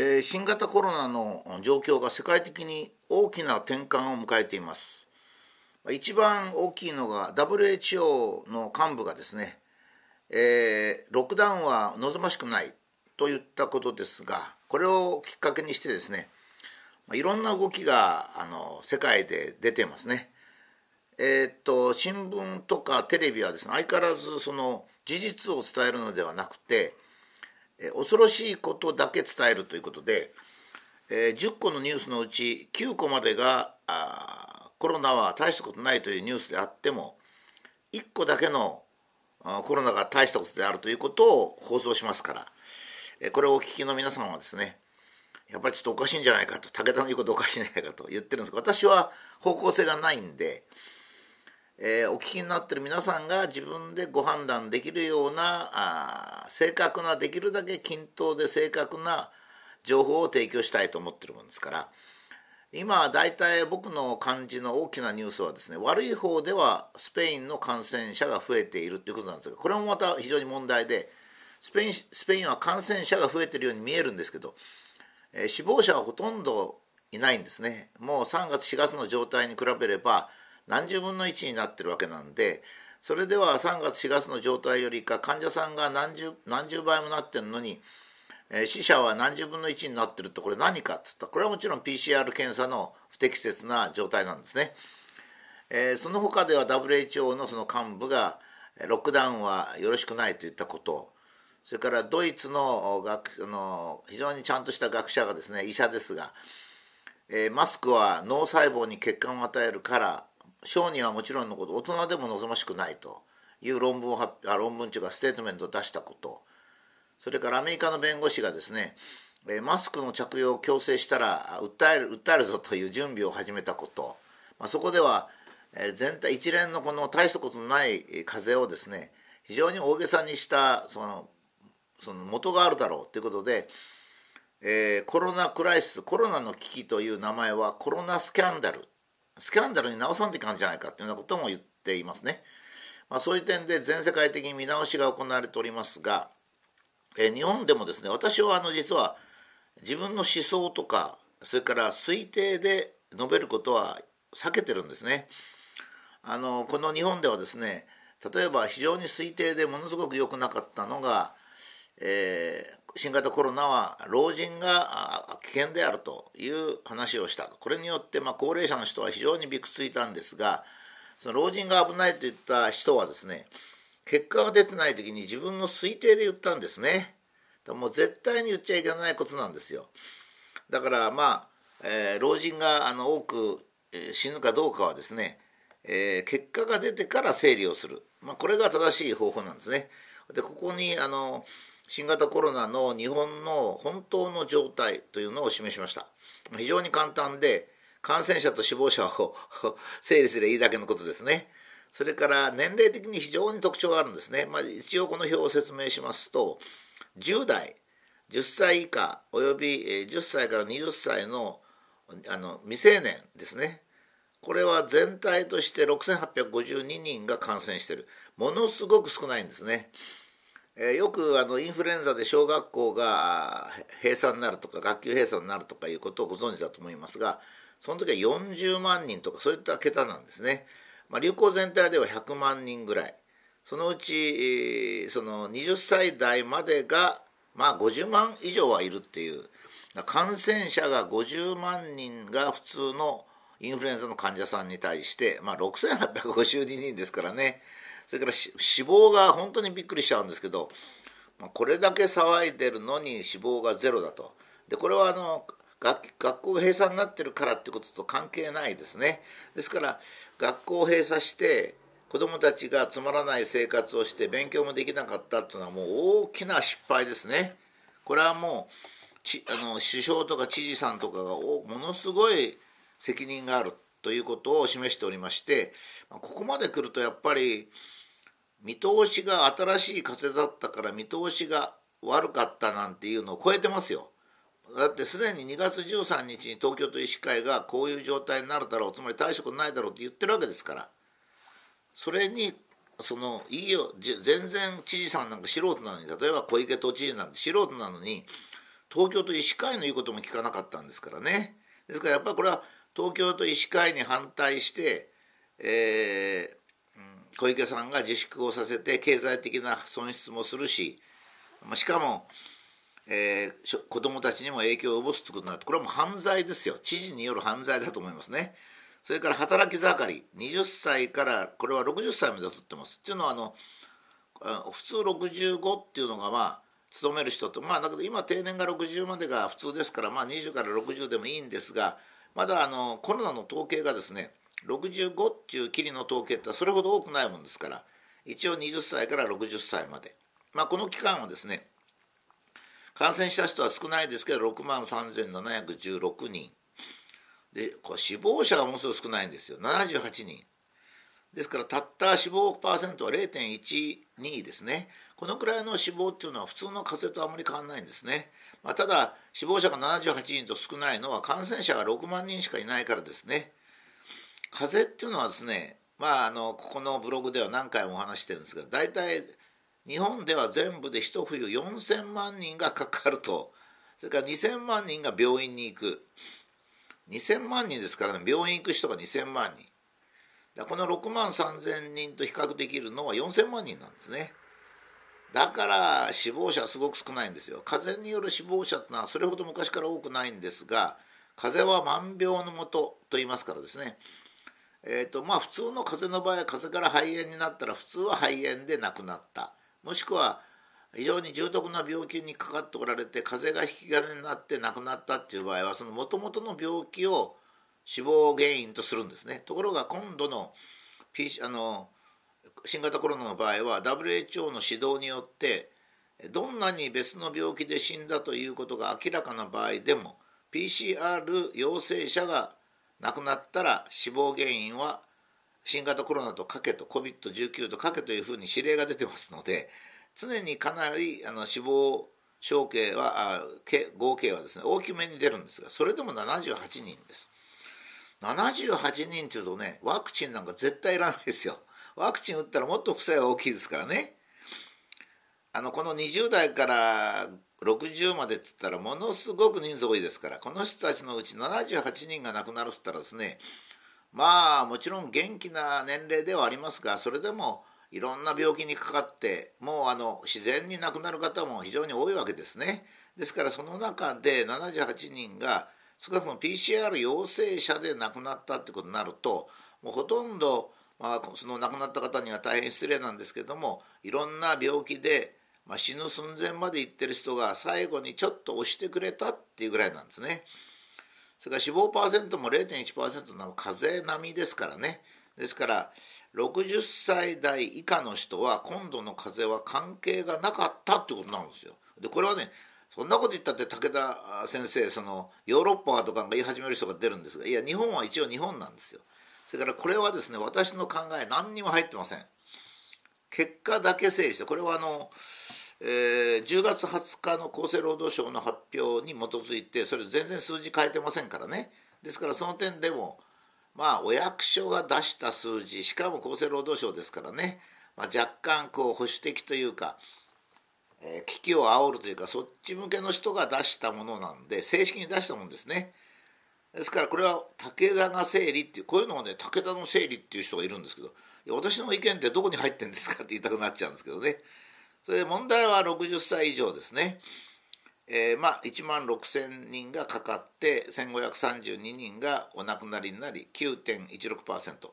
えー、新型コロナの状況が世界的に大きな転換を迎えています一番大きいのが WHO の幹部がですね、えー、ロックダウンは望ましくないと言ったことですがこれをきっかけにしてですねいろんな動きがあの世界で出てますね。えー、っと新聞とかテレビはですね相変わらずその事実を伝えるのではなくて恐ろしいことだけ伝えるということで、え、10個のニュースのうち9個までがコロナは大したことないというニュースであっても1個だけのコロナが大したことであるということを放送しますから、えこれをお聞きの皆さんはですねやっぱりちょっとおかしいんじゃないかと武田の言うことおかしいんじゃないかと言ってるんですが私は方向性がないんでえー、お聞きになってる皆さんが自分でご判断できるようなあ正確なできるだけ均等で正確な情報を提供したいと思ってるもんですから今大体僕の感じの大きなニュースはですね悪い方ではスペインの感染者が増えているということなんですがこれもまた非常に問題でスペインスペインは感染者が増えてるように見えるんですけど、えー、死亡者はほとんどいないんですね。もう3月4月の状態に比べれば何十分の1になってるわけなんでそれでは3月4月の状態よりか患者さんが何十何十倍もなってるのに、えー、死者は何十分の1になってるとこれ何かっつったらこれはもちろん PCR 検査の不適切な状態なんですね。えー、その他では WHO のその幹部がロックダウンはよろしくないといったことそれからドイツの学の非常にちゃんとした学者がですね医者ですが、えー、マスクは脳細胞に血管を与えるから小児はもちろんのこと大人でも望ましくないと。いう論文をあ論文中がステートメントを出したこと。それからアメリカの弁護士がですねマスクの着用を強制したら訴える訴えるぞという準備を始めたこと、まあ、そこでは全体一連のこの大したことのない風をですね非常に大げさにしたそのその元があるだろう。ということで、えー、コロナクライシスコロナの危機という名前はコロナスキャンダル。スキャンダルに直さんといかんじゃないかというようなことも言っていますね。まあ、そういう点で全世界的に見直しが行われておりますが、え日本でもですね私はあの実は自分の思想とかそれから推定で述べることは避けてるんですね。あのこの日本ではですね例えば非常に推定でものすごく良くなかったのが、えー、新型コロナは老人が危険であるという話をしたこれによってま高齢者の人は非常にびくついたんですがその老人が危ないといった人はですね結果が出てない時に自分の推定で言ったんですね。もう絶対に言っちゃいけないことなんですよ。だからまあ、えー、老人があの多く、死ぬかどうかはですね、えー、結果が出てから整理をする、まあ、これが正しい方法なんですね。でここにあの新型コロナの日本の本当の状態というのを示しました。非常に簡単で感染者と死亡者を 整理すればいいだけのことですね。それから年齢的に非常に特徴があるんですね、まあ、一応この表を説明しますと10代10歳以下および10歳から20歳のあの未成年ですね。これは全体として6852人が感染している。ものすごく少ないんですね。え、よくあのインフルエンザで小学校が閉鎖になるとか学級閉鎖になるとかいうことをご存知だと思いますがその時は40万人とかそういった桁なんですね。まあ、流行全体では100万人ぐらい。そのうちその20歳代までがまあ50万以上はいるっていう。感染者が50万人が普通のインフルエンザの患者さんに対して、まあ、6852人ですからね。それから死亡が本当にびっくりしちゃうんですけど、まあ、これだけ騒いでるのに死亡がゼロだと。でこれはあの学学校が閉鎖になってるからってことと関係ないですね。ですから学校を閉鎖して子どもたちがつまらない生活をして勉強もできなかったっていうのはもう大きな失敗ですね。これはもうちあの首相とか知事さんとかがものすごい責任があるということを示しておりましてここまで来るとやっぱり見通しが新しい風だったから見通しが悪かったなんていうのを超えてますよ。だってすでに2月13日に東京都医師会がこういう状態になるだろう。つまり大したことないだろうって言ってるわけですから。それにそのいいよ全然知事さんなんか素人なのに例えば小池都知事なんて素人なのに東京都医師会の言うことも聞かなかったんですからね。ですからやっぱりこれは東京都医師会に反対して、えー、小池さんが自粛をさせて経済的な損失もするししかも、えー、子どもたちにも影響を及ぼすということになるとこれはもう犯罪ですよ知事による犯罪だと思いますね。それから働き盛り20歳からこれは60歳まで取ってます。っていうのはあの普通65っていうのがまあ勤める人とまあだけど今定年が60までが普通ですからまあ20から60でもいいんですがまだあのコロナの統計がですね65っていうきりの統計ってそれほど多くないもんですから一応20歳から60歳まで。まあこの期間はですね感染した人は少ないですけど6万3716人。でこれ死亡者がものすごく少ないんですよ。78人。ですからたった死亡パーセントは0.12ですね。このくらいの死亡っていうのは普通の風邪とあまり変わらないんですね、まあ、ただ死亡者が78人と少ないのは感染者が6万人しかいないからですね。風邪っていうのはですねまああのここのブログでは何回もお話してるんですが大体日本では全部で一冬4,000万人がかかるとそれから2,000万人が病院に行く2,000万人ですからね病院行く人が2,000万人この6万3,000人と比較できるのは4,000万人なんですね。だから死亡者すごく少ないんですよ。風邪による死亡者ってのはそれほど昔から多くないんですが風邪は万病のもとと言いますからですね。えーとまあ、普通の風邪の場合は風邪から肺炎になったら普通は肺炎で亡くなった。もしくは非常に重篤な病気にかかっておられて風邪が引き金になって亡くなったっていう場合はそのもともとの病気を死亡原因とするんですね。ところが今度の,、P、あの新型コロナの場合は WHO の指導によってどんなに別の病気で死んだということが明らかな場合でも PCR 陽性者が亡くなったら死亡原因は新型コロナとかけと COVID-19 とかけというふうに指令が出てますので常にかなりあの死亡承継はあ合計はですね大きめに出るんですがそれでも78人です。78人っていうとねワクチンなんか絶対いらないですよワクチン打ったらもっと副作用大きいですからねあのこの20代から60までっつったらものすごく人数多いですからこの人たちのうち78人が亡くなるっつったらですねまあもちろん元気な年齢ではありますがそれでもいろんな病気にかかってもうあの自然に亡くなる方も非常に多いわけですね。ですからその中で78人が少なくとも PCR 陽性者で亡くなったってことになるともうほとんど、まあ、その亡くなった方には大変失礼なんですけどもいろんな病気で、まあ、死ぬ寸前までいってる人が最後にちょっと押してくれたっていうぐらいなんですね。それから死亡パーセントも0.1%の風邪並みですからね。ですから60歳代以下の人は今度の風邪は関係がなかったってことなんですよ。でこれはねそんなこと言ったって武田先生そのヨーロッパとか言い始める人が出るんですがいや日本は一応日本なんですよ。それからこれはですね私の考え何にも入ってません。結果だけ整理してこれはあの、えー、10月20日の厚生労働省の発表に基づいてそれ全然数字変えてませんからね。ですからその点でもまあお役所が出した数字しかも厚生労働省ですからね、まあ、若干こう保守的というかえー、危機を煽るというかそっち向けの人が出したものなんで正式に出したものですね。ですからこれは武田が整理っていうこういうのをね武田の整理っていう人がいるんですけど私の意見ってどこに入ってんですかって言いたくなっちゃうんですけどね。それで問題は60歳以上ですね、えー、まあ1万6,000人がかかって1532人がお亡くなりになり9.16%。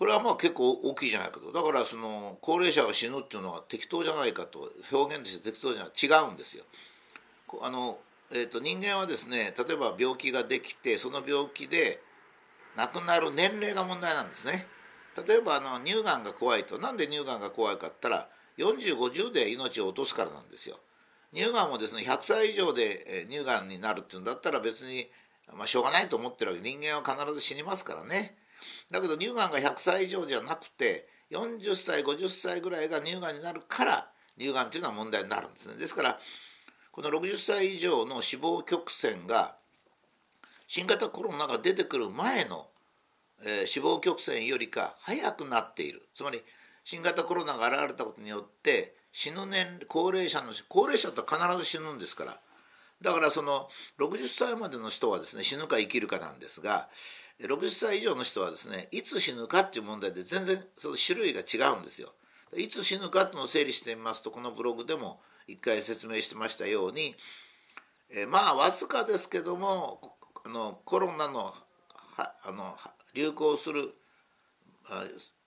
これはまあ結構大きいじゃないかとだからその高齢者が死ぬっていうのは適当じゃないかと表現として適当じゃない違うんですよ。あのえーと、人間はですね例えば病気ができてその病気で亡くなる年齢が問題なんですね。例えばあの乳がんが怖いとなんで乳がんが怖いかって言ったら4050で命を落とすからなんですよ。乳がんもですね100歳以上で乳がんになるっていうんだったら別に、まあ、しょうがないと思ってるわけ人間は必ず死にますからね。だけど乳がんが100歳以上じゃなくて40歳50歳ぐらいが乳がんになるから乳がんっていうのは問題になるんですね。ですからこの60歳以上の死亡曲線が新型コロナが出てくる前の、えー、死亡曲線よりか早くなっているつまり新型コロナが現れたことによって死ぬ年高齢者の高齢者って必ず死ぬんですからだからその60歳までの人はですね死ぬか生きるかなんですが60歳以上の人はですねいつ死ぬかっていう問題で全然その種類が違うんですよ。いつ死ぬかっていうのを整理してみますとこのブログでも一回説明してましたように、え、まあわずかですけどもあのコロナのあの流行する、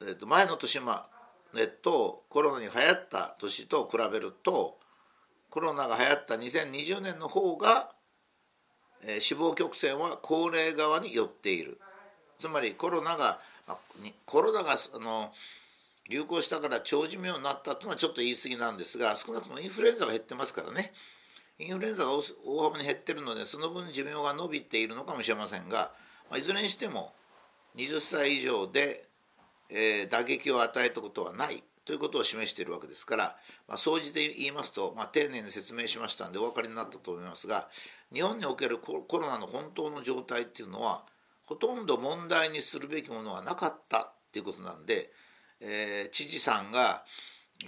えー、と前の年まあでとコロナに流行った年と比べるとコロナが流行った2020年の方が、えー、死亡曲線は高齢側に寄っている。つまりコロナがコロナがあの流行したから長寿命になったっていうのはちょっと言い過ぎなんですが少なくともインフルエンザが減ってますからね。インフルエンザが大幅に減ってるのでその分寿命が伸びているのかもしれませんが、まあ、いずれにしても20歳以上で、えー、打撃を与えたことはないということを示しているわけですから、まあ、総じて言いますと、まあ、丁寧に説明しましたんでお分かりになったと思いますが日本におけるコロナの本当の状態っていうのはほとんど問題にするべきものはなかったっていうことなんで、えー、知事さんが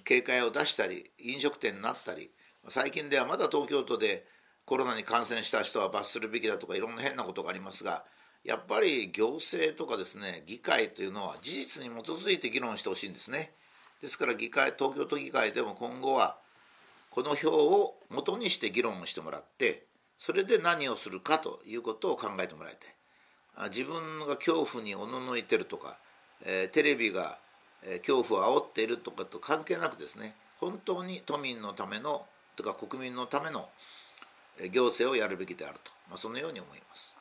警戒を出したり飲食店になったり最近ではまだ東京都でコロナに感染した人は罰するべきだとかいろんな変なことがありますがやっぱり行政とかですね議会というのは事実に基づいて議論してほしいんですね。ですから議会東京都議会でも今後はこの表を元にして議論をしてもらってそれで何をするかということを考えてもらいたい自分が恐怖におののいてるとか、えー、テレビが、恐怖を煽っているとかと関係なくですね本当に都民のためのとか国民のための行政をやるべきであると、まあ、そのように思います。